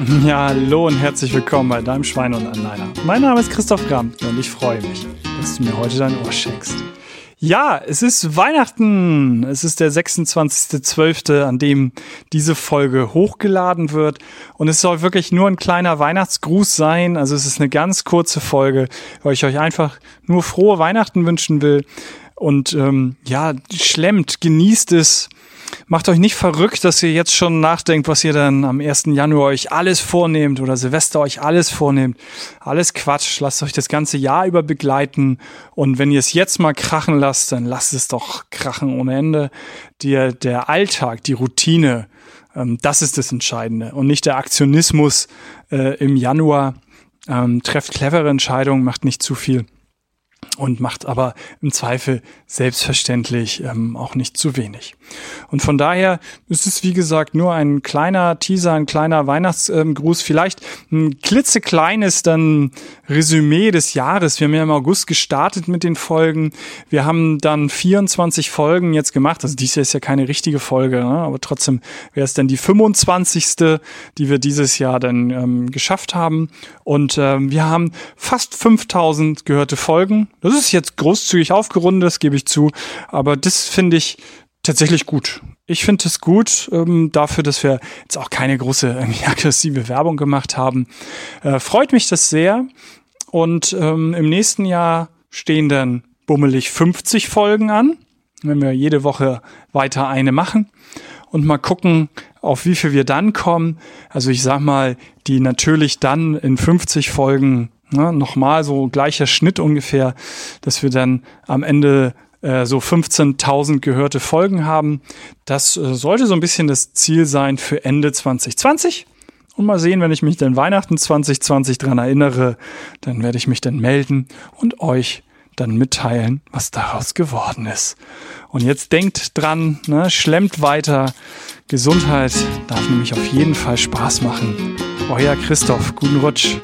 Ja, hallo und herzlich willkommen bei deinem Schwein und Anleiner. Mein Name ist Christoph Gramm und ich freue mich, dass du mir heute dein Ohr schenkst. Ja, es ist Weihnachten. Es ist der 26.12., an dem diese Folge hochgeladen wird. Und es soll wirklich nur ein kleiner Weihnachtsgruß sein. Also es ist eine ganz kurze Folge, weil ich euch einfach nur frohe Weihnachten wünschen will. Und ähm, ja, schlemmt, genießt es macht euch nicht verrückt, dass ihr jetzt schon nachdenkt, was ihr dann am 1. Januar euch alles vornehmt oder Silvester euch alles vornehmt. Alles Quatsch. Lasst euch das ganze Jahr über begleiten. Und wenn ihr es jetzt mal krachen lasst, dann lasst es doch krachen ohne Ende. Der, der Alltag, die Routine, ähm, das ist das Entscheidende und nicht der Aktionismus äh, im Januar. Ähm, trefft clevere Entscheidungen, macht nicht zu viel und macht aber im Zweifel selbstverständlich ähm, auch nicht zu wenig. Und von daher ist es, wie gesagt, nur ein kleiner Teaser, ein kleiner Weihnachtsgruß, vielleicht ein klitzekleines dann Resümee des Jahres. Wir haben ja im August gestartet mit den Folgen. Wir haben dann 24 Folgen jetzt gemacht. Also dies ist ja keine richtige Folge, ne? aber trotzdem wäre es dann die 25. die wir dieses Jahr dann ähm, geschafft haben. Und ähm, wir haben fast 5000 gehörte Folgen. Das ist jetzt großzügig aufgerundet, das gebe ich zu. Aber das finde ich tatsächlich gut. Ich finde es gut ähm, dafür, dass wir jetzt auch keine große irgendwie aggressive Werbung gemacht haben. Äh, freut mich das sehr. Und ähm, im nächsten Jahr stehen dann bummelig 50 Folgen an, wenn wir jede Woche weiter eine machen und mal gucken, auf wie viel wir dann kommen. Also ich sag mal, die natürlich dann in 50 Folgen ne, nochmal so gleicher Schnitt ungefähr, dass wir dann am Ende äh, so 15.000 gehörte Folgen haben. Das äh, sollte so ein bisschen das Ziel sein für Ende 2020. Und mal sehen, wenn ich mich dann Weihnachten 2020 dran erinnere, dann werde ich mich dann melden und euch dann mitteilen, was daraus geworden ist. Und jetzt denkt dran, ne, schlemmt weiter. Gesundheit darf nämlich auf jeden Fall Spaß machen. Euer Christoph, guten Rutsch.